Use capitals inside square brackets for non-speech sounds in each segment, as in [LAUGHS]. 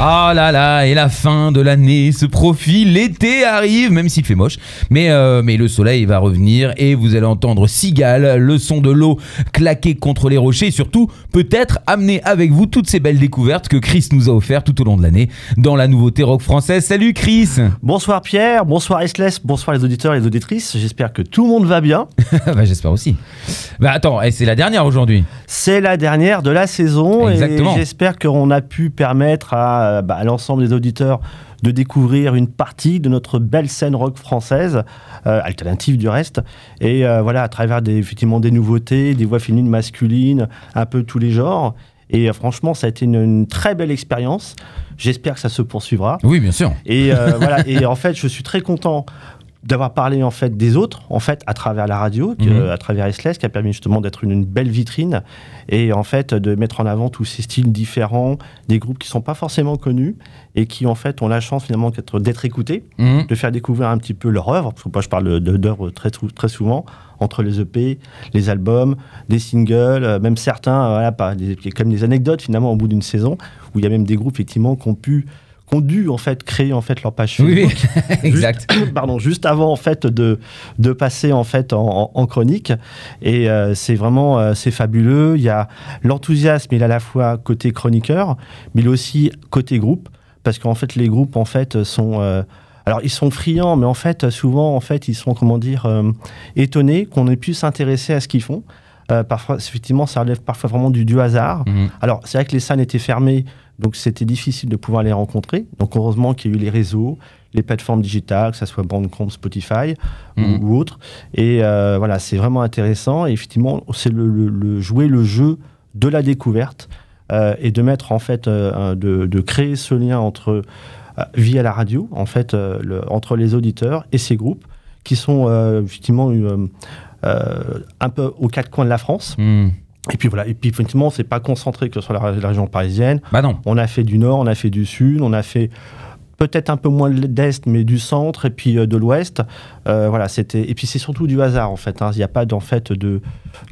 Ah là là, et la fin de l'année se profile, l'été arrive, même s'il fait moche, mais, euh, mais le soleil va revenir et vous allez entendre Cigale, le son de l'eau claquer contre les rochers et surtout peut-être amener avec vous toutes ces belles découvertes que Chris nous a offertes tout au long de l'année dans la nouveauté rock française. Salut Chris Bonsoir Pierre, bonsoir Esles, bonsoir les auditeurs et les auditrices. J'espère que tout le monde va bien. [LAUGHS] Bah j'espère aussi. Bah attends, et c'est la dernière aujourd'hui. C'est la dernière de la saison Exactement. et j'espère qu'on a pu permettre à, bah, à l'ensemble des auditeurs de découvrir une partie de notre belle scène rock française, euh, alternative du reste, et euh, voilà à travers des, effectivement des nouveautés, des voix féminines, masculines, un peu tous les genres. Et euh, franchement, ça a été une, une très belle expérience. J'espère que ça se poursuivra. Oui, bien sûr. Et euh, [LAUGHS] voilà. Et en fait, je suis très content d'avoir parlé en fait des autres en fait à travers la radio, que- Mhm. à travers SLS, qui a permis justement d'être une, une belle vitrine et en fait de mettre en avant tous ces styles différents, des groupes qui sont pas forcément connus et qui en fait ont la chance finalement d'être d'être écoutés, Mhm. de faire découvrir un petit peu leur œuvre. Parce que moi, je parle de- d'œuvres très très souvent entre les EP, les albums, des singles, euh, même certains, euh, voilà, pas, des, comme des anecdotes finalement au bout d'une saison où il y a même des groupes effectivement qui ont pu ont dû en fait créer en fait leur page Facebook oui. [LAUGHS] exact. Juste, [COUGHS] pardon, juste avant en fait de, de passer en fait en, chronique. Et euh, c'est vraiment euh, c'est fabuleux. Il y a l'enthousiasme, il est à la fois côté chroniqueur, mais il est aussi côté groupe, parce qu'en fait les groupes en fait sont euh, alors ils sont friands, mais en fait souvent en fait ils sont comment dire étonnés qu'on ait pu s'intéresser à ce qu'ils font. Parfois, effectivement, ça relève parfois vraiment du, du hasard. Mhm. Alors, c'est vrai que les salles étaient fermées, donc c'était difficile de pouvoir les rencontrer. Donc, heureusement qu'il y a eu les réseaux, les plateformes digitales, que ce soit Bandcamp, Spotify ou- Mhm. ou, autres. Et euh, voilà, c'est vraiment intéressant. Et effectivement, c'est le, le- le- jouer le jeu de la découverte euh, et de mettre en fait, euh, de, de créer ce lien entre via la radio, en fait, le- entre les auditeurs et ces groupes qui sont effectivement un peu aux quatre coins de la France. Mhm. Et puis voilà, et puis effectivement, c'est pas concentré que sur la, la région parisienne. Bah non. On a fait du nord, on a fait du sud, on a fait peut-être un peu moins d'est, mais du centre et puis euh, de l'ouest. Euh, voilà, c'était et puis c'est surtout du hasard en fait. hein. Il n'y a pas d'en fait de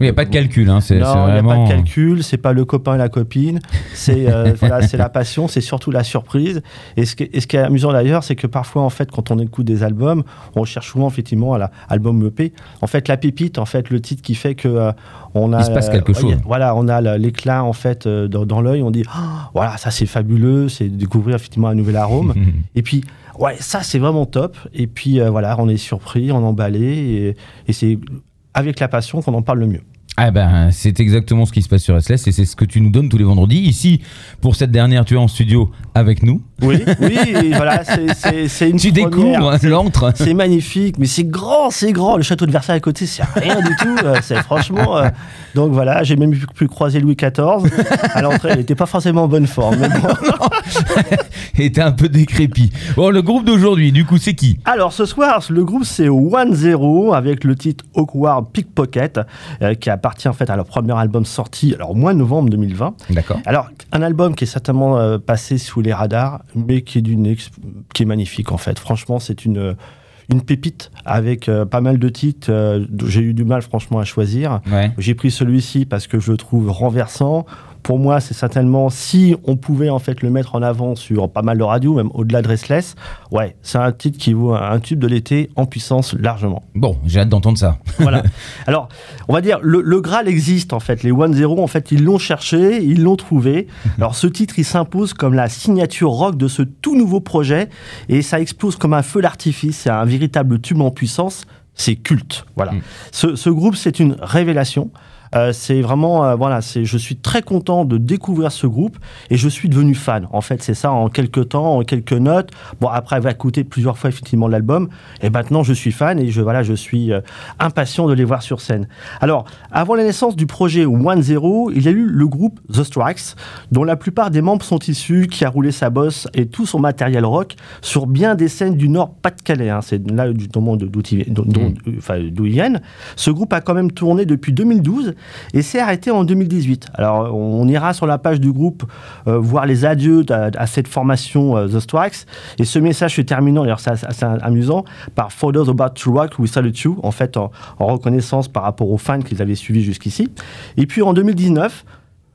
Il n'y a pas de calcul, hein. c'est non, il n'y a pas de calcul, c'est pas le copain et la copine, c'est euh, [LAUGHS] voilà, c'est la passion, c'est surtout la surprise. Et ce, qui, et ce qui est amusant d'ailleurs, c'est que parfois en fait, quand on écoute des albums, on cherche souvent effectivement à l'album EP. En fait, la pépite, en fait, le titre qui fait que euh, on a Il se passe quelque euh, chose. Voilà, on a l'éclat en fait euh, dans, dans l'œil. On dit, Ah, voilà, ça c'est fabuleux, c'est découvrir effectivement un nouvel arôme. [LAUGHS] Et puis, ouais, ça c'est vraiment top. Et puis euh, voilà, on est surpris, on est emballé, et, c'est avec la passion qu'on en parle le mieux. Ah ben, c'est exactement ce qui se passe sur SLS et c'est ce que tu nous donnes tous les vendredis. Ici, pour cette dernière, tu es en studio avec nous. Oui, oui, voilà, c'est- une Tu première. découvres C'est- l'antre. C'est magnifique, mais c'est grand, c'est grand. Le château de Versailles à côté, c'est rien du tout. euh, C'est franchement. euh, donc voilà, j'ai même pu, pu croiser Louis XIV. À l'entrée, il n'était pas forcément en bonne forme. mais bon. [LAUGHS] T'es un peu décrépit. Bon, le groupe d'aujourd'hui, du coup, c'est qui? Alors ce soir, le groupe c'est One Zero avec le titre Awkward Pickpocket, euh, qui appartient en fait à leur premier album sorti, alors au mois de novembre 2020. D'accord. Alors, un album qui est certainement euh, passé sous les radars, mais qui est, d'une qui est magnifique en fait. Franchement, c'est une, une pépite avec euh, pas mal de titres. euh, J'ai eu du mal franchement à choisir. Ouais. J'ai pris celui-ci parce que je le trouve renversant. Pour moi, c'est certainement, si on pouvait en fait le mettre en avant sur pas mal de radios, même au-delà de Restless, ouais, c'est un titre qui vaut un tube de l'été en puissance largement. Bon, j'ai hâte d'entendre ça. [LAUGHS] Voilà. Alors, on va dire, le, le Graal existe en fait. Les One Zero, en fait, ils l'ont cherché, ils l'ont trouvé. Alors, ce titre, il s'impose comme la signature rock de ce tout nouveau projet et ça explose comme un feu d'artifice. C'est un véritable tube en puissance. C'est culte. Voilà. Ce, ce groupe, c'est une révélation. Euh, c'est vraiment, euh, voilà, c'est, je suis très content de découvrir ce groupe et je suis devenu fan. En fait, c'est ça en quelques temps, en quelques notes. Bon, après avoir écouté plusieurs fois effectivement l'album, et maintenant je suis fan et je, voilà, je suis euh, impatient de les voir sur scène. Alors, avant la naissance du projet One Zero, il y a eu le groupe The Strikes, dont la plupart des membres sont issus, qui a roulé sa bosse et tout son matériel rock sur bien des scènes du Nord Pas-de-Calais. hein. C'est là du moment enfin, d'où ils viennent. Ce groupe a quand même tourné depuis 2012 et s'est arrêté en 2018. Alors, on ira sur la page du groupe euh, voir les adieux à, cette formation euh, The Strikes. Et ce message se terminant, d'ailleurs, c'est assez, amusant, par those about to rock, we salute you, en fait, en, en reconnaissance par rapport aux fans qu'ils avaient suivis jusqu'ici. Et puis en 2019,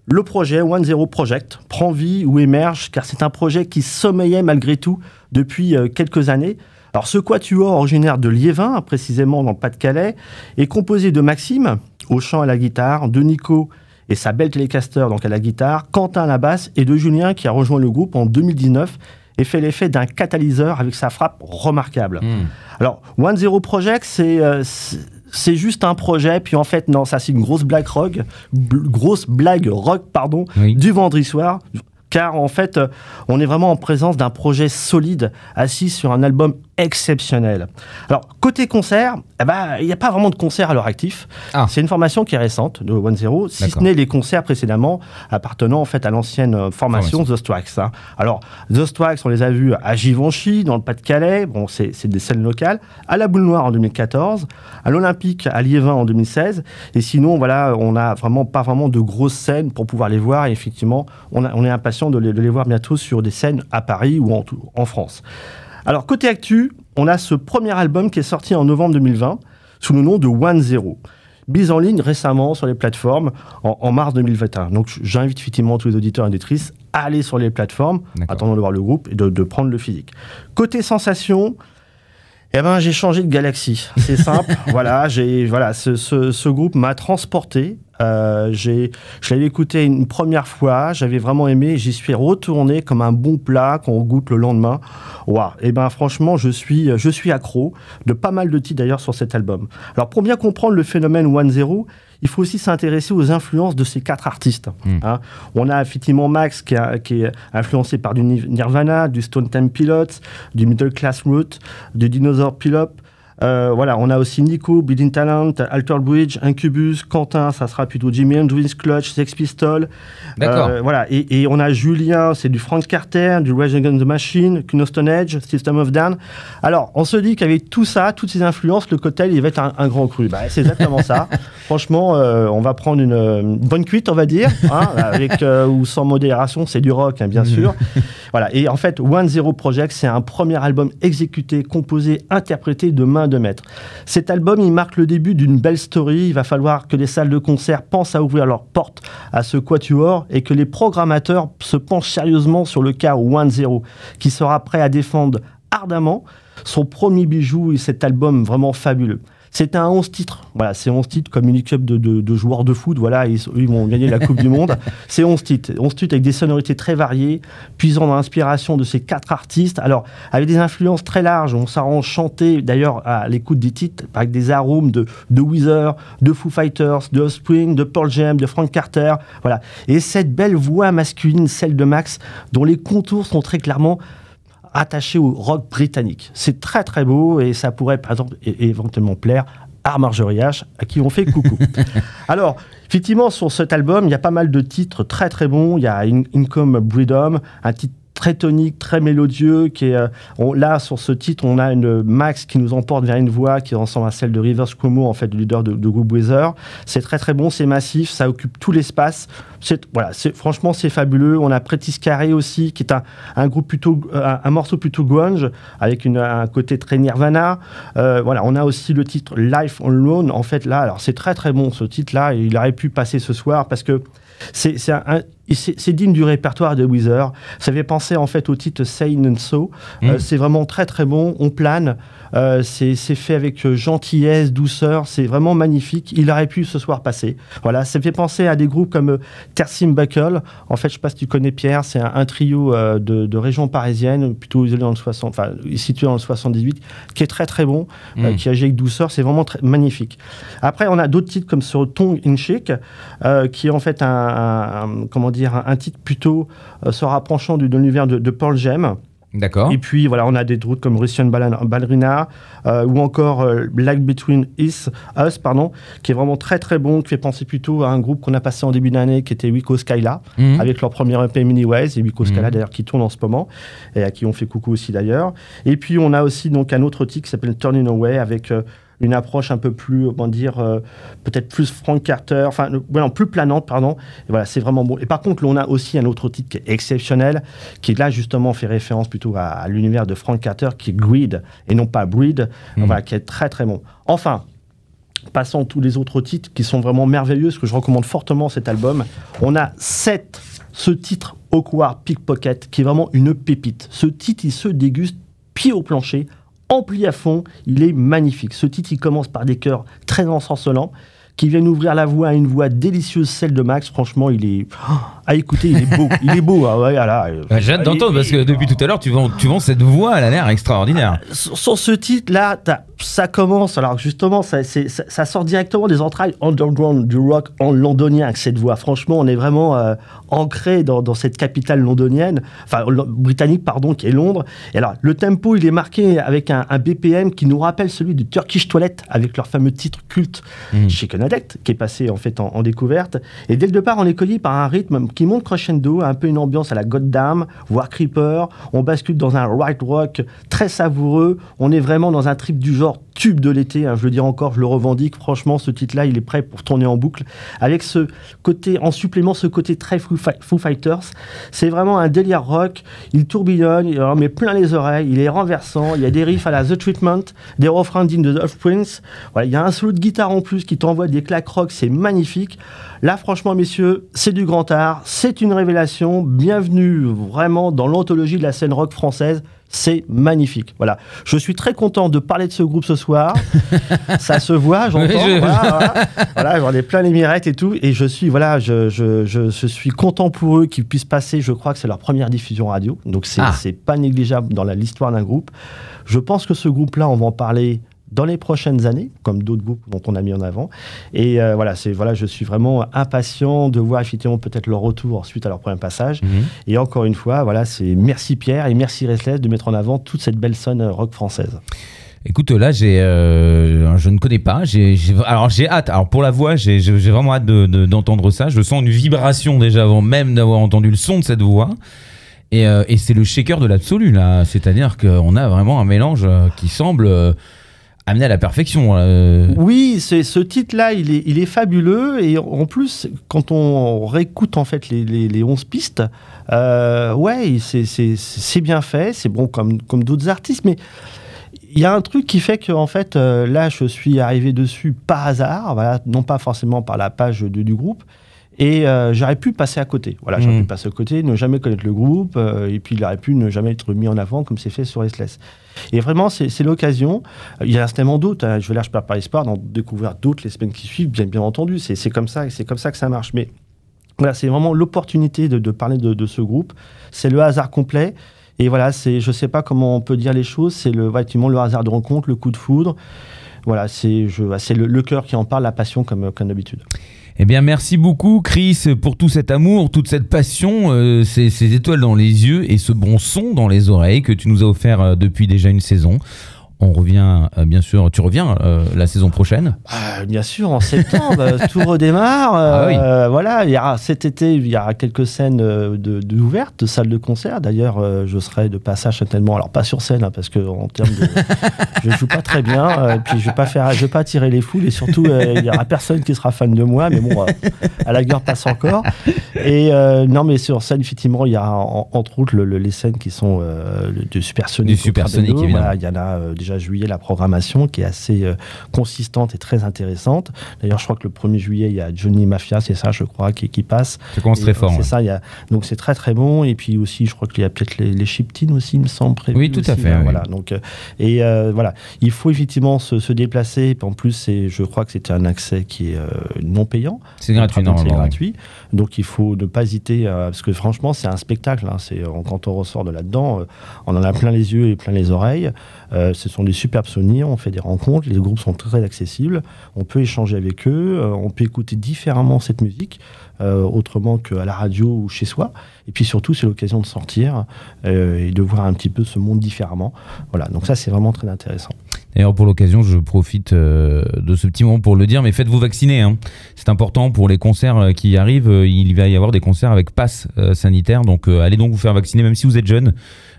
le projet One Zero Project prend vie ou émerge, car c'est un projet qui sommeillait malgré tout depuis euh, quelques années. Alors ce quatuor originaire de Liévin, précisément dans le Pas-de-Calais, est composé de Maxime, au chant et à la guitare, de Nico et sa belle Telecaster donc à la guitare, Quentin à la basse et de Julien qui a rejoint le groupe en 2019 et fait l'effet d'un catalyseur avec sa frappe remarquable. Hmm. Alors, One Zero Project, c'est euh, c'est- c'est juste un projet, puis en fait, non, ça c'est une grosse blague rock, grosse blague rock, pardon, Oui. du vendredi soir. Car en fait, euh, on est vraiment en présence d'un projet solide, assis sur un album exceptionnel. Alors, côté concert, eh ben, il n'y a pas vraiment de concert à leur actif. Ah. C'est une formation qui est récente de One Zero, si ce n'est les concerts précédemment appartenant en fait à l'ancienne euh, formation The Strikes. hein. Alors, The Strikes, on les a vus à Givenchy, dans le Pas-de-Calais, bon, c'est des scènes locales, à la Boule Noire en 2014, à l'Olympique à Liévin en 2016, et sinon, voilà, on n'a vraiment pas vraiment de grosses scènes pour pouvoir les voir, et effectivement, on, a- on est impatient de les, de les voir bientôt sur des scènes à Paris ou en, en France. Alors, côté actu, on a ce premier album qui est sorti en novembre 2020 sous le nom de One Zero. Mise en ligne récemment sur les plateformes en, en mars 2021. Donc j'invite effectivement tous les auditeurs et auditrices à aller sur les plateformes, attendant de voir le groupe et de, de prendre le physique. Côté sensation, eh ben, j'ai changé de galaxie. C'est simple. [LAUGHS] voilà, j'ai, voilà, ce, ce- ce groupe m'a transporté. Euh, j'ai, je l'avais écouté une première fois, j'avais vraiment aimé, j'y suis retourné comme un bon plat qu'on goûte le lendemain. Waouh, et ben franchement, je suis, je suis accro de pas mal de titres d'ailleurs sur cet album. Alors pour bien comprendre le phénomène One Zero, il faut aussi s'intéresser aux influences de ces quatre artistes. Mm. hein. On a effectivement Max qui, a- qui est influencé par du Nir- Nirvana, du Stone Temple Pilots, du Middle Class Route, du Dinosaur Pilot. Euh, voilà, on a aussi Nico, Bleeding Talent, Alter Bridge, Incubus, Quentin, ça sera plutôt Jimi Hendrix, Clutch, Sex Pistols. D'accord. Euh, voilà, et, et on a Julien, c'est du Frank Carter, du Rage Against the Machine, Stone Age, System of Down. Alors, on se dit qu'avec tout ça, toutes ces influences, le cocktail, il va être un, un grand cru. Bah, c'est exactement ça. [LAUGHS] Franchement, euh, on va prendre une, une bonne cuite, on va dire, hein, avec ou sans modération, c'est du rock, hein, bien sûr. Voilà, et en fait, One Zero Project, c'est un premier album exécuté, composé, interprété de main de maître. Cet album, il marque le début d'une belle story. Il va falloir que les salles de concert pensent à ouvrir leurs portes à ce quatuor et que les programmateurs se penchent sérieusement sur le cas One Zero, qui sera prêt à défendre ardemment son premier bijou et cet album vraiment fabuleux. C'est un 11 titres. Voilà, c'est 11 titres comme une équipe de, de- de joueurs de foot. Voilà, ils, ils vont gagner la Coupe du Monde. [LAUGHS] C'est 11 titres. 11 titres avec des sonorités très variées, puisant dans l'inspiration de ces quatre artistes. Alors, avec des influences très larges. On s'arrange chanter, d'ailleurs, à l'écoute des titres, avec des arômes de, de Weezer, de Foo Fighters, de Offspring, de Pearl Jam, de Frank Carter. Voilà. Et cette belle voix masculine, celle de Max, dont les contours sont très clairement attaché au rock britannique. C'est très très beau et ça pourrait par exemple éventuellement plaire à Marjorie H, à qui on fait coucou. [LAUGHS] Alors, effectivement, sur cet album, il y a pas mal de titres très très bons. Il y a In- Income Breedom, un titre très tonique, très mélodieux, qui est, euh, là, sur ce titre, on a une Max qui nous emporte vers une voix qui ressemble à celle de Rivers Cuomo, en fait, le leader de, de groupe Weezer. C'est très très bon, c'est massif, ça occupe tout l'espace. C'est, voilà, c'est, franchement, c'est fabuleux. On a Pretis Carré aussi, qui est un, un groupe plutôt, un, morceau plutôt grunge, avec une, un côté très Nirvana. Euh, voilà, on a aussi le titre Life on Loan. En fait, là, alors c'est très très bon ce titre-là. Il aurait pu passer ce soir parce que c'est, un- c'est- digne du répertoire de Weezer. Ça fait penser en fait au titre Sane and So. Euh, Mm. c'est vraiment très très bon. On plane. Euh, c'est, fait avec euh, gentillesse, douceur. C'est vraiment magnifique. Il aurait pu ce soir passer. Voilà, ça fait penser à des groupes comme Tersim Buckle. En fait, je sais pas si tu connais Pierre. C'est un, un trio euh, de, de région parisienne, plutôt isolé dans le 60, enfin situé dans le 78, qui est très très bon, Mm. qui agit avec douceur. C'est vraiment très magnifique. Après, on a d'autres titres comme sur Tongue in Chic, qui est en fait un, un- un- comment dire, un, un titre plutôt euh, se rapprochant du, de l'univers de, de Paul Gem. D'accord. Et puis voilà, on a des routes comme Russian Bal- Ballerina euh, ou encore euh, Black Between Us, Us, pardon, qui est vraiment très très bon, qui fait penser plutôt à un groupe qu'on a passé en début d'année qui était Wico Skyla, Mhm. avec leur premier EP Mini Ways, et Wico Skyla Mhm. d'ailleurs qui tourne en ce moment, et à qui on fait coucou aussi d'ailleurs. Et puis on a aussi donc un autre titre qui s'appelle Turning Away avec euh, une approche un peu plus, comment dire, euh, peut-être plus Frank Carter, enfin, ouais, non, plus planante, pardon. Et voilà, c'est vraiment bon. Et par contre, on a aussi un autre titre qui est exceptionnel, qui là justement fait référence plutôt à, à l'univers de Frank Carter, qui est Greed et non pas Breed, voilà, qui est très très bon. Enfin. Passons tous les autres titres qui sont vraiment merveilleux, ce que je recommande fortement cet album. On a 7, ce titre Awkward Pickpocket, qui est vraiment une pépite. Ce titre, il se déguste pied au plancher, ampli à fond, il est magnifique. Ce titre, il commence par des chœurs très ensorcelants, qui viennent ouvrir la voix à une voix délicieuse, celle de Max. Franchement, il est... [GASPS] À écouter, il est beau. [LAUGHS] il est beau. Ah ouais, voilà. Bah, J'ai hâte d'entendre parce que depuis tout à l'heure, tu vends, tu vends cette voix, elle a l'air extraordinaire. sur, sur ce titre-là, t'as- ça commence, alors justement, ça, ça, ça sort directement des entrailles underground du rock en londonien avec cette voix. Franchement, on est vraiment euh, ancré dans, dans cette capitale londonienne, enfin britannique, pardon, qui est Londres. Et alors, le tempo, il est marqué avec un, un BPM qui nous rappelle celui du Turkish Toilet, avec leur fameux titre culte Mm. Chicken Addict, qui est passé en fait en, en découverte. Et dès le départ, on est cueilli par un rythme qui monte crescendo, un peu une ambiance à la Goddam, voire Creeper. On bascule dans un right rock très savoureux. On est vraiment dans un trip du genre tube de l'été. hein, je le dis encore, je le revendique. Franchement, ce titre-là, il est prêt pour tourner en boucle. Avec ce côté, en supplément, ce côté très Foo, Fi- Foo Fighters. C'est vraiment un délire rock. Il tourbillonne, il en met plein les oreilles. Il est renversant. Il y a des riffs à la The Treatment, des refrains de The Prince. Voilà, il y a un solo de guitare en plus qui t'envoie des claques rock. C'est magnifique. Là, franchement, messieurs, c'est du grand art. C'est une révélation. Bienvenue vraiment dans l'anthologie de la scène rock française. C'est magnifique. Voilà. Je suis très content de parler de ce groupe ce soir. [LAUGHS] Ça se voit, j'entends. Oui, je- Voilà, j'en ai plein les mirettes et tout. Et je suis, voilà, je, je, je, je suis content pour eux qu'ils puissent passer. Je crois que c'est leur première diffusion radio. Donc, c'est Ah. pas négligeable dans l'histoire d'un groupe. Je pense que ce groupe-là, on va en parler dans les prochaines années, comme d'autres groupes dont on a mis en avant. Et euh, voilà, c'est voilà, je suis vraiment impatient de voir effectivement peut-être leur retour suite à leur premier passage. Mhm. Et encore une fois, voilà, c'est merci Pierre et merci Restless de mettre en avant toute cette belle sonne euh, rock française. Écoute, là, j'ai, euh, je ne connais pas. J'ai, alors, j'ai hâte. Alors, pour la voix, j'ai, vraiment hâte de- de- d'entendre ça. Je sens une vibration déjà avant même d'avoir entendu le son de cette voix. Et, euh, et c'est le shaker de l'absolu, là. C'est-à-dire qu'on a vraiment un mélange qui semble amener à la perfection. euh. Oui, c'est ce titre-là, il est, fabuleux et en plus, quand on réécoute en fait les, les, les 11 pistes, euh, ouais, c'est- bien fait, c'est bon comme, d'autres artistes, mais il y a un truc qui fait que en fait, euh, là, je suis arrivé dessus par hasard, voilà, non pas forcément par la page du groupe. Et euh, j'aurais pu passer à côté. Voilà, j'aurais Mm. pu passer à côté, ne jamais connaître le groupe, euh, et puis il aurait pu ne jamais être mis en avant comme c'est fait sur Restless. Et vraiment, c'est l'occasion. Euh, Il y a certainement d'autres. hein. Je vais là, je perds pas espoir d'en découvrir d'autres les semaines qui suivent, bien, bien entendu. C'est comme ça, c'est comme ça que ça marche. Mais voilà, c'est vraiment l'opportunité de, de parler de, de ce groupe. C'est le hasard complet. Et voilà, c'est, je sais pas comment on peut dire les choses. C'est le, effectivement, le hasard de rencontre, le coup de foudre. Voilà, c'est, c'est le, le cœur qui en parle, la passion comme, comme d'habitude. Eh bien, merci beaucoup, Chris, pour tout cet amour, toute cette passion, euh, ces, ces étoiles dans les yeux et ce bon son dans les oreilles que tu nous as offert euh, depuis déjà une saison. On revient, euh, bien sûr, tu reviens euh, la saison prochaine. Ah, bien sûr, en septembre, euh, tout redémarre. [LAUGHS] Ah oui. Voilà, il y aura, cet été, il y aura quelques scènes euh, de, de salles de concert. D'ailleurs, je serai de passage certainement, alors pas sur scène, hein, parce que en termes de, [LAUGHS] je joue pas très bien, puis je vais pas faire, je vais pas attirer les foules, et surtout, il y aura personne qui sera fan de moi, mais bon, à la guerre passe encore. Et euh, non, mais sur scène, effectivement, il y a en- entre autres le- le- les scènes qui sont euh. Du Trabendo. évidemment. Voilà, il y en a euh, déjà juillet la programmation qui est assez euh, consistante et très intéressante. D'ailleurs, je crois que le 1er juillet, il y a Johnny Mafia, c'est ça, je crois, qui, qui passe. Ça commence très fort. C'est ouais. ça, il y a, donc c'est très très bon. Et puis aussi, je crois qu'il y a peut-être les, les Chiptines aussi, il me semble. Oui, tout à fait, hein, oui. Voilà, donc, euh, et euh, voilà, il faut effectivement se, se déplacer. En plus, c'est, je crois que c'était un accès qui est euh, non payant. C'est gratuit, C'est gratuit. Donc il faut ne pas hésiter, parce que franchement, c'est un spectacle. hein. C'est, quand on ressort de là-dedans, on en a plein les yeux et plein les oreilles. Ce sont des superbes souvenirs, on fait des rencontres, les groupes sont très accessibles, on peut échanger avec eux, euh, on peut écouter différemment cette musique, euh, autrement qu'à la radio ou chez soi. Et puis surtout, c'est l'occasion de sortir euh, et de voir un petit peu ce monde différemment. Voilà, donc ça, c'est vraiment très intéressant. D'ailleurs, pour l'occasion, je profite euh, de ce petit moment pour le dire, mais faites-vous vacciner. hein. C'est important pour les concerts euh, qui arrivent. euh, Il va y avoir des concerts avec passe sanitaire, donc allez donc vous faire vacciner, même si vous êtes jeune.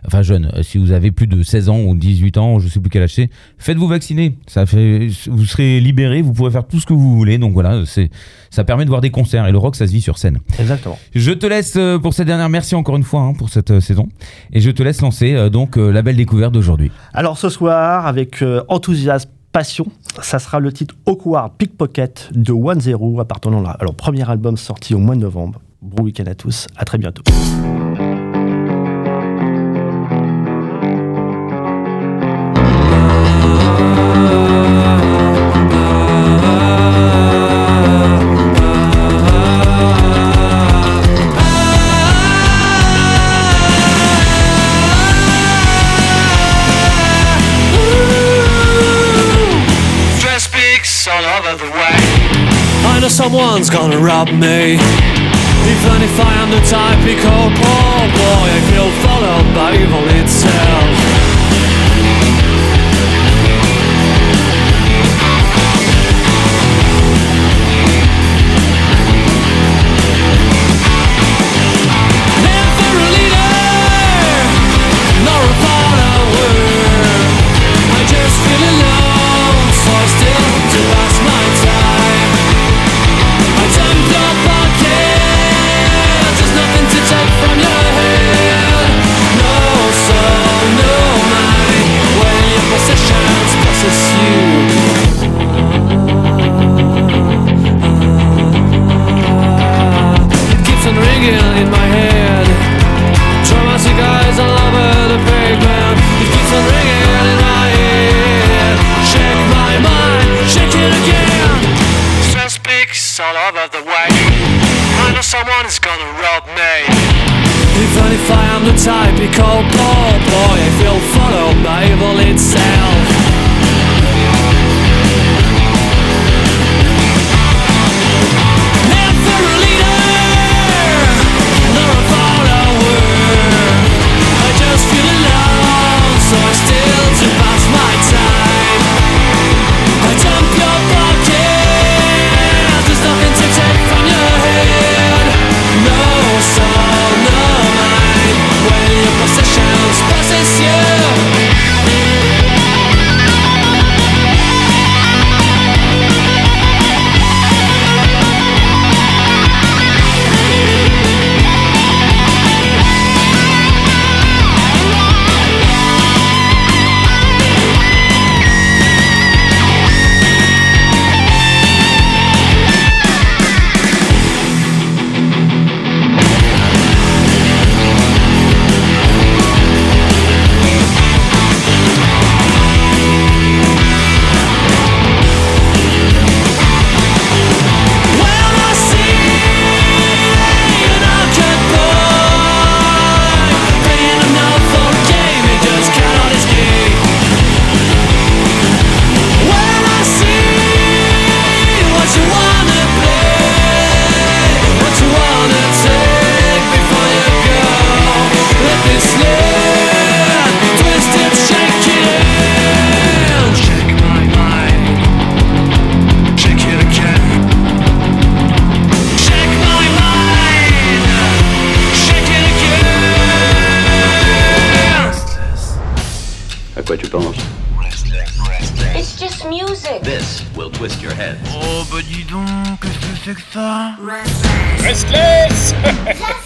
Enfin jeune, si vous avez plus de 16 ans ou 18 ans, je sais plus quel âge c'est, faites-vous vacciner. Ça fait, vous serez libéré, vous pourrez faire tout ce que vous voulez. Donc voilà, c'est, ça permet de voir des concerts et le rock, ça se vit sur scène. Exactement. Je te laisse pour cette dernière. Merci encore une fois hein, pour cette saison. Et je te laisse lancer donc la belle découverte d'aujourd'hui. Alors ce soir, avec enthousiasme, passion, ça sera le titre Awkward Pickpocket de One Zero, appartenant à leur premier album sorti au mois de novembre. Bon week-end à tous, à très bientôt. Gonna rob me. Even if I am the typical poor boy, all over the way. I know someone is gonna rob me. Even if I am the type typical poor boy, I feel followed by evil itself. Oh bah dis donc, qu'est-ce que c'est que ça? Restless! Restless.